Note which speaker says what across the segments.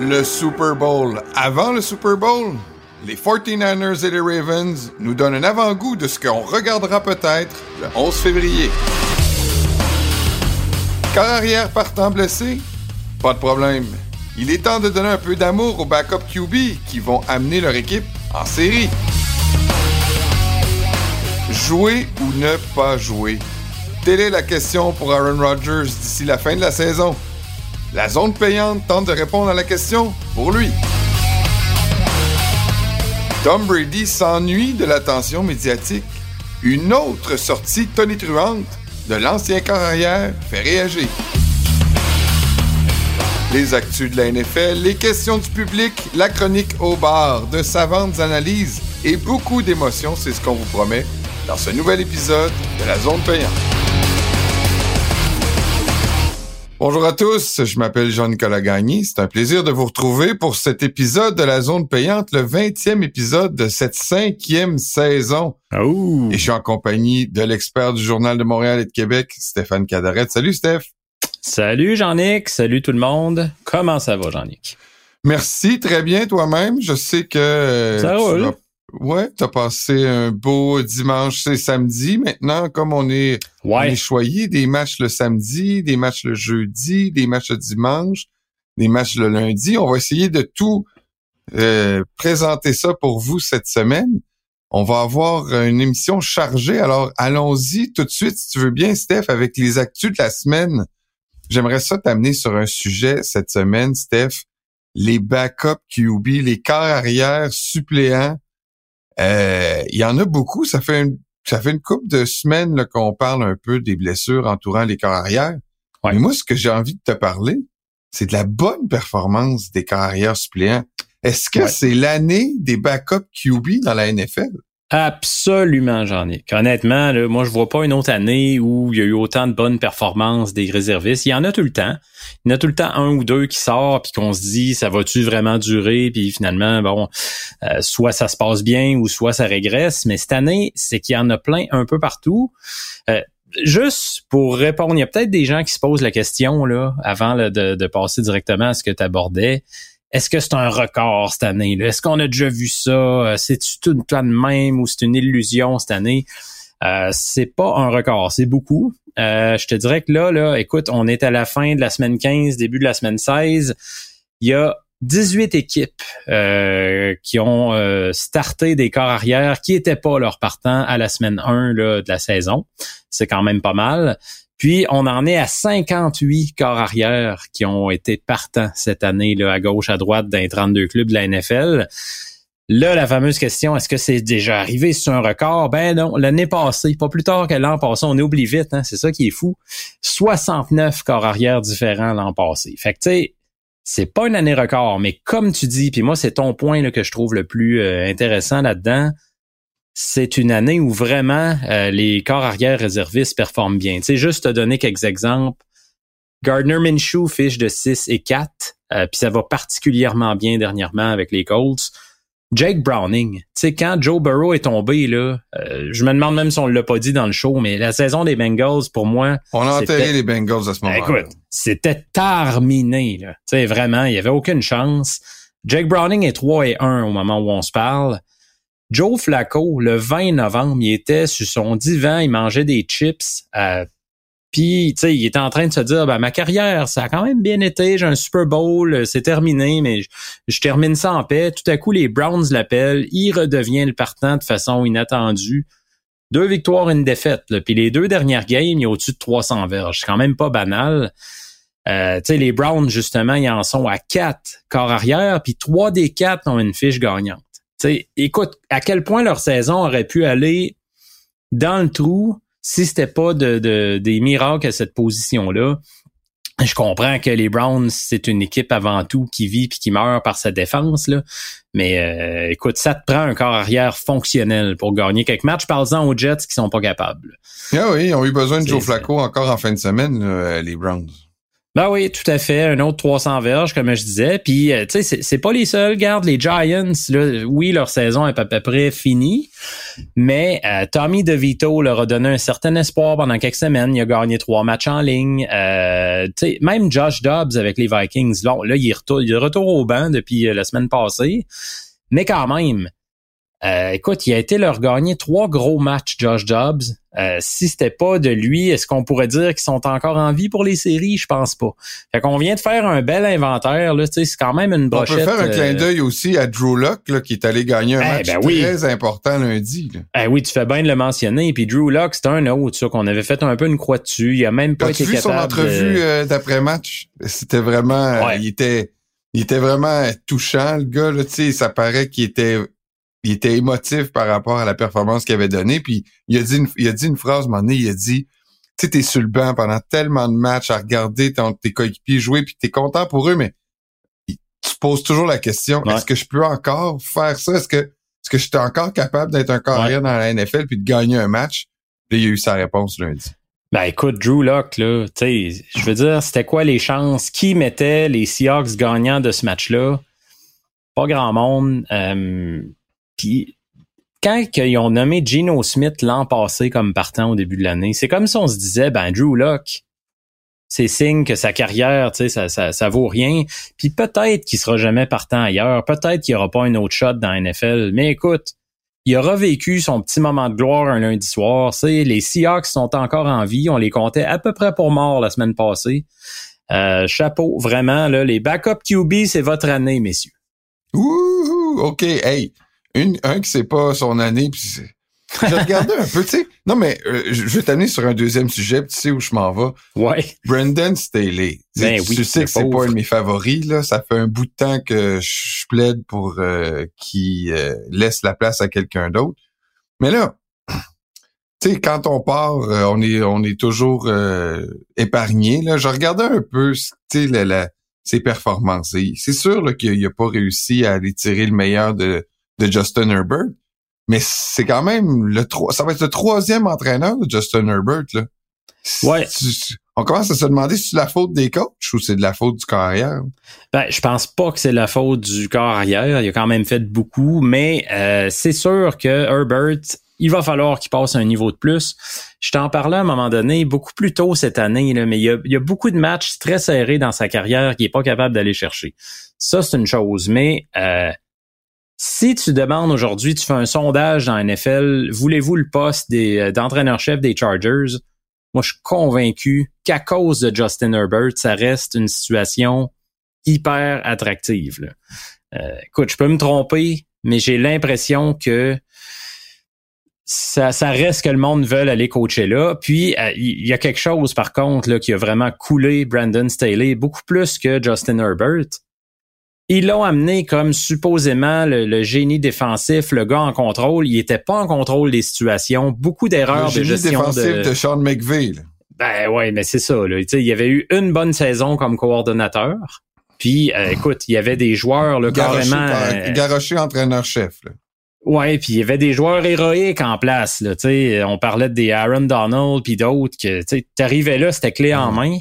Speaker 1: Le Super Bowl. Avant le Super Bowl, les 49ers et les Ravens nous donnent un avant-goût de ce qu'on regardera peut-être le 11 février. Car arrière partant blessé? Pas de problème. Il est temps de donner un peu d'amour aux backup QB qui vont amener leur équipe en série. Jouer ou ne pas jouer? Telle est la question pour Aaron Rodgers d'ici la fin de la saison. La zone payante tente de répondre à la question pour lui. Tom Brady s'ennuie de l'attention médiatique. Une autre sortie tonitruante de l'ancien carrière fait réagir. Les actus de la NFL, les questions du public, la chronique au bar, de savantes analyses et beaucoup d'émotions, c'est ce qu'on vous promet dans ce nouvel épisode de la zone payante. Bonjour à tous, je m'appelle Jean-Nicolas Gagné. C'est un plaisir de vous retrouver pour cet épisode de la zone payante, le 20e épisode de cette cinquième saison.
Speaker 2: Oh.
Speaker 1: Et je suis en compagnie de l'expert du Journal de Montréal et de Québec, Stéphane Cadaret. Salut Steph.
Speaker 2: Salut Jean-Nic, salut tout le monde. Comment ça va Jean-Nic?
Speaker 1: Merci, très bien toi-même. Je sais que... euh,
Speaker 2: Ça
Speaker 1: tu
Speaker 2: roule.
Speaker 1: vas- Ouais, t'as passé un beau dimanche, c'est samedi. Maintenant, comme on est, on
Speaker 2: Ouais.
Speaker 1: est choyé, des matchs le samedi, des matchs le jeudi, des matchs le dimanche, des matchs le lundi, on va essayer de tout euh, présenter ça pour vous cette semaine. On va avoir une émission chargée, alors allons-y tout de suite, si tu veux bien, Steph, avec les actus de la semaine. J'aimerais ça t'amener sur un sujet cette semaine, Steph. Les backup QB, les quarts arrière suppléants. Euh, Il y en a beaucoup. Ça fait une, ça fait une couple de semaines là, qu'on parle un peu des blessures entourant les quarts arrière.
Speaker 2: Ouais.
Speaker 1: Mais moi, ce que j'ai envie de te parler, c'est de la bonne performance des quarts arrière suppléants. Est-ce que
Speaker 2: Ouais.
Speaker 1: c'est l'année des backup QB dans la NFL?
Speaker 2: Absolument, Jean-Nic. Honnêtement, là, moi, je vois pas une autre année où il y a eu autant de bonnes performances des réservistes. Il y en a tout le temps. Il y en a tout le temps un ou deux qui sort puis qu'on se dit, ça va-tu vraiment durer? Puis finalement, bon, euh, soit ça se passe bien ou soit ça régresse. Mais cette année, c'est qu'il y en a plein un peu partout. Euh, juste pour répondre, il y a peut-être des gens qui se posent la question là avant de, de passer directement à ce que tu abordais. Est-ce que c'est un record cette année? Est-ce qu'on a déjà vu ça? Euh, C'est-tu tout de même ou c'est une illusion cette année? Euh, c'est pas un record, c'est beaucoup. Euh, je te dirais que là, là, écoute, on est à la fin de la semaine 15, début de la semaine 16. Il y a 18 équipes euh, qui ont euh, starté des corps arrière qui étaient pas leur partant à la semaine 1 là, de la saison. C'est quand même pas mal. Puis on en est à 58 corps arrière qui ont été partants cette année là, à gauche, à droite dans les 32 clubs de la NFL. Là, la fameuse question, est-ce que c'est déjà arrivé? Sur un record? Ben non, l'année passée, pas plus tard que l'an passé, on oublie vite, hein, c'est ça qui est fou. 69 corps arrière différents l'an passé. Fait que tu sais, c'est pas une année record, mais comme tu dis, puis moi c'est ton point là, que je trouve le plus euh, intéressant là-dedans, c'est une année où vraiment euh, les corps arrière réservistes performent bien. Tu sais, juste te donner quelques exemples. Gardner Minshew fiche de 6 et 4, euh, puis ça va particulièrement bien dernièrement avec les Colts. Jake Browning, tu sais, quand Joe Burrow est tombé, là, euh, je me demande même si on l'a pas dit dans le show, mais la saison des Bengals, pour moi,
Speaker 1: On a enterré les Bengals à ce moment-là.
Speaker 2: écoute, c'était terminé. Là. Tu sais, vraiment, il n'y avait aucune chance. Jake Browning est 3 et 1 au moment où on se parle. Joe Flacco, le 20 novembre, il était sur son divan, il mangeait des chips. Euh, puis, tu sais, il était en train de se dire, ben, ma carrière, ça a quand même bien été. J'ai un Super Bowl, euh, c'est terminé, mais je, termine ça en paix. Tout à coup, les Browns l'appellent. Il redevient le partant de façon inattendue. Deux victoires, une défaite. Puis les deux dernières games, il a au-dessus de 300 verges. C'est quand même pas banal. Euh, tu sais, les Browns, justement, ils en sont à quatre corps arrière, puis trois des quatre ont une fiche gagnante. Tu sais, écoute, à quel point leur saison aurait pu aller dans le trou si c'était pas de, de- des miracles à cette position-là? Je comprends que les Browns, c'est une équipe avant tout qui vit puis qui meurt par sa défense, là. Mais euh, écoute, ça te prend un corps arrière fonctionnel pour gagner quelques matchs. Parle-en aux Jets qui sont pas capables.
Speaker 1: Ah oui, ils ont eu besoin de Joe Flacco encore en fin de semaine, là, les Browns.
Speaker 2: Ben oui, tout à fait. Un autre 300 verges, comme je disais. Puis, euh, tu sais, c'est pas les seuls. Garde les Giants. Là, oui, leur saison est à peu près finie. Mais euh, Tommy DeVito leur a donné un certain espoir pendant quelques semaines. Il a gagné trois matchs en ligne. Euh, même Josh Dobbs avec les Vikings. Là, là il, est retour, il est retour au banc depuis la semaine passée. Mais quand même, euh, écoute, il a été leur gagner trois gros matchs, Josh Dobbs. Euh, si c'était pas de lui, est-ce qu'on pourrait dire qu'ils sont encore en vie pour les séries? Je pense pas. Fait qu'on vient de faire un bel inventaire. Là, c'est quand même une brochette.
Speaker 1: On peut faire un clin euh, d'œil aussi à Drew Locke, là, qui est allé gagner un eh, match ben très important lundi.
Speaker 2: Eh oui, tu fais bien de le mentionner. Puis Drew Locke, c'est un autre, ça, qu'on avait fait un peu une croix dessus. Il a même pas été
Speaker 1: vu
Speaker 2: capable
Speaker 1: son entrevue
Speaker 2: euh,
Speaker 1: d'après-match? C'était vraiment... il était... Il était vraiment touchant, le gars. Là, ça paraît qu'il était il était émotif par rapport à la performance qu'il avait donnée. Puis il a dit une, il a dit une phrase, un moment donné, il a dit Tu sais, t'es sur le banc pendant tellement de matchs à regarder ton, tes coéquipiers jouer, puis t'es content pour eux, mais tu poses toujours la question est-ce que je peux encore faire ça? Est-ce que est-ce que j'étais encore capable d'être un carrière dans la NFL puis de gagner un match? Puis il a eu sa réponse lundi.
Speaker 2: Ben écoute, Drew Locke, là, tu sais, je veux dire, c'était quoi les chances? Qui mettait les Seahawks gagnants de ce match-là? Pas grand monde. Euh, puis quand ils ont nommé Geno Smith l'an passé comme partant au début de l'année, c'est comme si on se disait, ben Drew Locke, c'est signe que sa carrière, tu sais, ça, ça, ça vaut rien. Puis peut-être qu'il sera jamais partant ailleurs, peut-être qu'il n'y aura pas un autre shot dans NFL. Mais écoute, il aura vécu son petit moment de gloire un lundi soir. C'est les Seahawks sont encore en vie. On les comptait à peu près pour mort la semaine passée. Euh, chapeau, vraiment là, les backup QB, c'est votre année, messieurs.
Speaker 1: Ouh, ok, hey, une, un qui sait pas son année, puis je regardais un peu, tu sais. Non, mais euh, je vais t'amener sur un deuxième sujet, tu sais où je m'en vais.
Speaker 2: Ouais.
Speaker 1: Brendan Staley.
Speaker 2: Ben
Speaker 1: tu sais que c'est pas un de mes favoris, là. Ça fait un bout de temps que je plaide pour euh, qu'il euh, laisse la place à quelqu'un d'autre. Mais là, tu sais, quand on part, on est on est toujours épargné. Là, je regardais un peu, tu sais, ses performances. C'est sûr qu'il n'a pas réussi à aller tirer le meilleur de de Justin Herbert. Mais c'est quand même le ça va être le troisième entraîneur de Justin Herbert, là.
Speaker 2: Ouais.
Speaker 1: On commence à se demander si c'est la faute des coachs ou c'est de la faute du corps arrière?
Speaker 2: Ben, je pense pas que c'est la faute du corps arrière. Il a quand même fait beaucoup, mais euh, c'est sûr que Herbert, il va falloir qu'il passe un niveau de plus. Je t'en parlais à un moment donné, beaucoup plus tôt cette année, là, mais il y, a, il y a beaucoup de matchs très serrés dans sa carrière qu'il est pas capable d'aller chercher. Ça, c'est une chose, mais euh, si tu demandes aujourd'hui, tu fais un sondage dans NFL, voulez-vous le poste euh, d'entraîneur-chef des Chargers? Moi, je suis convaincu qu'à cause de Justin Herbert, ça reste une situation hyper attractive. Euh, écoute, je peux me tromper, mais j'ai l'impression que ça, ça reste que le monde veut aller coacher là. Puis, euh, il y a quelque chose, par contre, là, qui a vraiment coulé Brandon Staley beaucoup plus que Justin Herbert ils l'ont amené comme supposément le, génie défensif, le gars en contrôle. Il était pas en contrôle des situations. Beaucoup d'erreurs de gestion
Speaker 1: défensif de... Sean McVeigh.
Speaker 2: Ben ouais, mais c'est ça. Là. Il y avait eu une bonne saison comme coordonnateur. Puis, euh, écoute, il y avait des joueurs là, carrément...
Speaker 1: Euh, garoché entraîneur-chef.
Speaker 2: Ouais, puis il y avait des joueurs héroïques en place. Là, on parlait des Aaron Donald puis d'autres que tu arrivais là, c'était clé en main.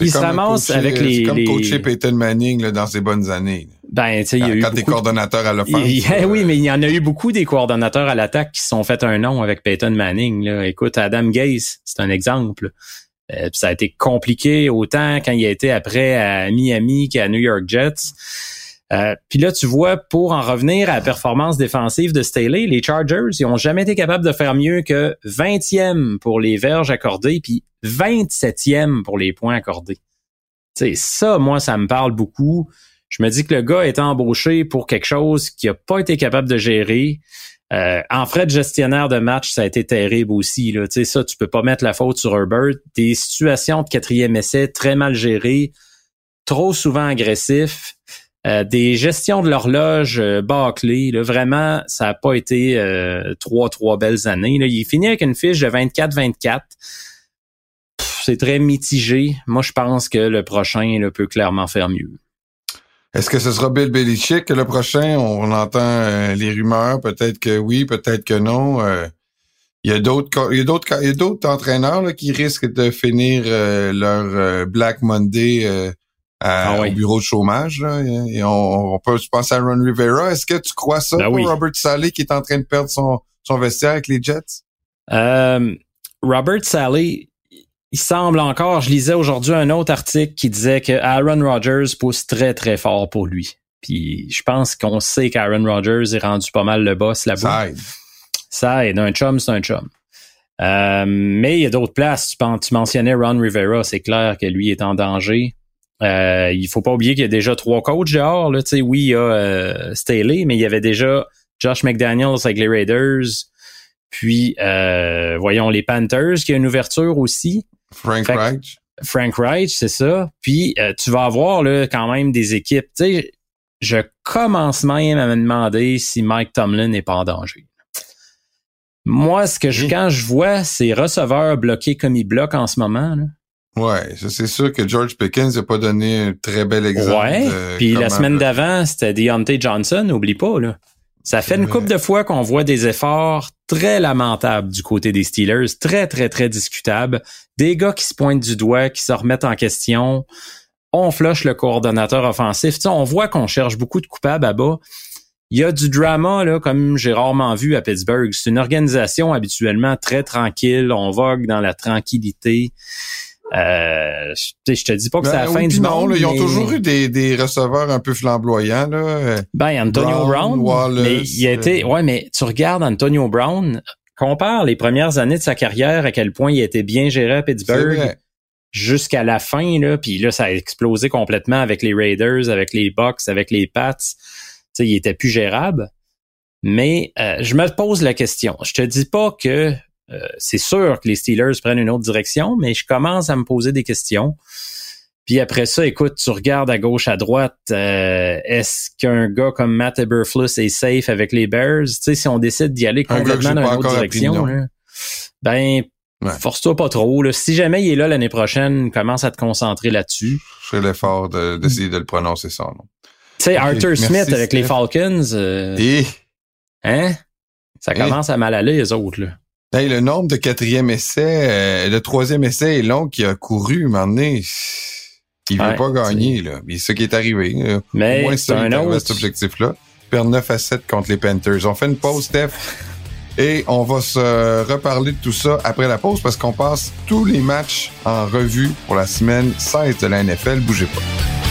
Speaker 2: Il se ramasse avec les.
Speaker 1: C'est comme coacher Peyton Manning là, dans ses bonnes années.
Speaker 2: Ben, tu sais, il y a eu.
Speaker 1: Quand t'es coordonnateur à l'offense.
Speaker 2: oui, mais il y en a eu beaucoup des coordonnateurs à l'attaque qui se sont fait un nom avec Peyton Manning. Là. Écoute, Adam Gase, c'est un exemple. Euh, ça a été compliqué autant quand il a été après à Miami qu'à New York Jets. Euh, puis là, tu vois, pour en revenir à la performance défensive de Staley, les Chargers, ils ont jamais été capables de faire mieux que 20e pour les verges accordées, puis 27e pour les points accordés. sais, ça, moi, ça me parle beaucoup. Je me dis que le gars est embauché pour quelque chose qu'il n'a pas été capable de gérer. Euh, en frais de gestionnaire de match, ça a été terrible aussi. Là. sais, ça, tu peux pas mettre la faute sur Herbert. Des situations de quatrième essai très mal gérées, trop souvent agressifs. Euh, des gestions de l'horloge euh, bâclées. Vraiment, ça n'a pas été euh, trois, trois belles années. Il finit avec une fiche de 24-24. C'est très mitigé. Moi, je pense que le prochain peut clairement faire mieux.
Speaker 1: Est-ce que ce sera Bill Belichick le prochain? On entend les rumeurs, peut-être que oui, peut-être que non. Il y a d'autres, entraîneurs qui risquent de finir euh, leur euh, Black Monday euh,
Speaker 2: Ah
Speaker 1: au bureau de chômage. Là, et on, on peut se penser à Ron Rivera. Est-ce que tu crois ça
Speaker 2: Ben
Speaker 1: pour
Speaker 2: oui.
Speaker 1: Robert Saleh qui est en train de perdre son, son vestiaire avec les Jets?
Speaker 2: Euh, Robert Sally, il semble encore, je lisais aujourd'hui un autre article qui disait que Aaron Rodgers pousse très très fort pour lui. Puis je pense qu'on sait qu'Aaron Rodgers est rendu pas mal le boss là-bas.
Speaker 1: Ça aide.
Speaker 2: Ça aide. Un chum, c'est un chum. Euh, mais il y a d'autres places. Tu, tu mentionnais Ron Rivera, c'est clair que lui est en danger. Euh, il faut pas oublier qu'il y a déjà trois coachs dehors. Là. Tu sais, Oui, il y a euh, Staley, mais il y avait déjà Josh McDaniels avec les Raiders. Puis, euh, voyons, les Panthers, qui a une ouverture aussi.
Speaker 1: Frank
Speaker 2: Fait
Speaker 1: Reich.
Speaker 2: Frank Reich, c'est ça. Puis euh, tu vas avoir là quand même des équipes. Tu sais, je commence même à me demander si Mike Tomlin n'est pas en danger. Moi, ce que je, quand je vois ces receveurs bloqués comme ils bloquent en ce moment, là,
Speaker 1: Ouais, ça, c'est sûr que George Pickens n'a pas donné un très bel exemple.
Speaker 2: ouais.
Speaker 1: de
Speaker 2: Puis la semaine d'avant, c'était Deontay Johnson, oublie pas là. Ça fait une couple de fois qu'on voit des efforts très lamentables du côté des Steelers, très très très discutables. Des gars qui se pointent du doigt, qui se remettent en question. On flush le coordonnateur offensif. Tu sais, on voit qu'on cherche beaucoup de coupables à bas. Il y a du drama, là, comme j'ai rarement vu à Pittsburgh. C'est une organisation habituellement très tranquille. On vogue dans la tranquillité. Euh, je te dis pas que c'est la
Speaker 1: Ben,
Speaker 2: fin du
Speaker 1: non,
Speaker 2: monde.
Speaker 1: là, ils ont
Speaker 2: mais-
Speaker 1: toujours eu des, des receveurs un peu flamboyants. Là.
Speaker 2: Ben, Antonio
Speaker 1: Brown,
Speaker 2: Brown,
Speaker 1: Wallace,
Speaker 2: mais il a été,
Speaker 1: euh,
Speaker 2: ouais, mais tu regardes Antonio Brown, compare les premières années de sa carrière, à quel point il été bien géré à Pittsburgh jusqu'à la fin, là, puis là, ça a explosé complètement avec les Raiders, avec les Bucks, avec les Pats. Tu sais, il était plus gérable. Mais euh, je me pose la question. Je te dis pas que c'est sûr que les Steelers prennent une autre direction, mais je commence à me poser des questions. Puis après ça, écoute, tu regardes à gauche, à droite, euh, est-ce qu'un gars comme Matt Eberflus est safe avec les Bears? Tu sais, si on décide d'y aller complètement dans une autre direction, là, ben,
Speaker 1: Ouais.
Speaker 2: force-toi pas trop. Là. Si jamais il est là l'année prochaine, commence à te concentrer là-dessus.
Speaker 1: Je ferai l'effort de- d'essayer de le prononcer son nom.
Speaker 2: Tu sais, Arthur
Speaker 1: merci,
Speaker 2: Smith avec les. Falcons, euh,
Speaker 1: Et?
Speaker 2: hein? Ça commence à mal aller, les autres, là.
Speaker 1: Hey, le nombre de quatrième essai, euh, le troisième essai est long qui a couru, un moment donné. Il veut
Speaker 2: Ouais,
Speaker 1: pas gagner, là. Mais c'est ce qui est arrivé. là. Au
Speaker 2: Mais
Speaker 1: moins,
Speaker 2: c'est un autre.
Speaker 1: cet objectif-là. Perdre 9 à 7 contre les Panthers. On fait une pause, Steph. Et on va se reparler de tout ça après la pause parce qu'on passe tous les matchs en revue pour la semaine 16 de la NFL. Bougez pas.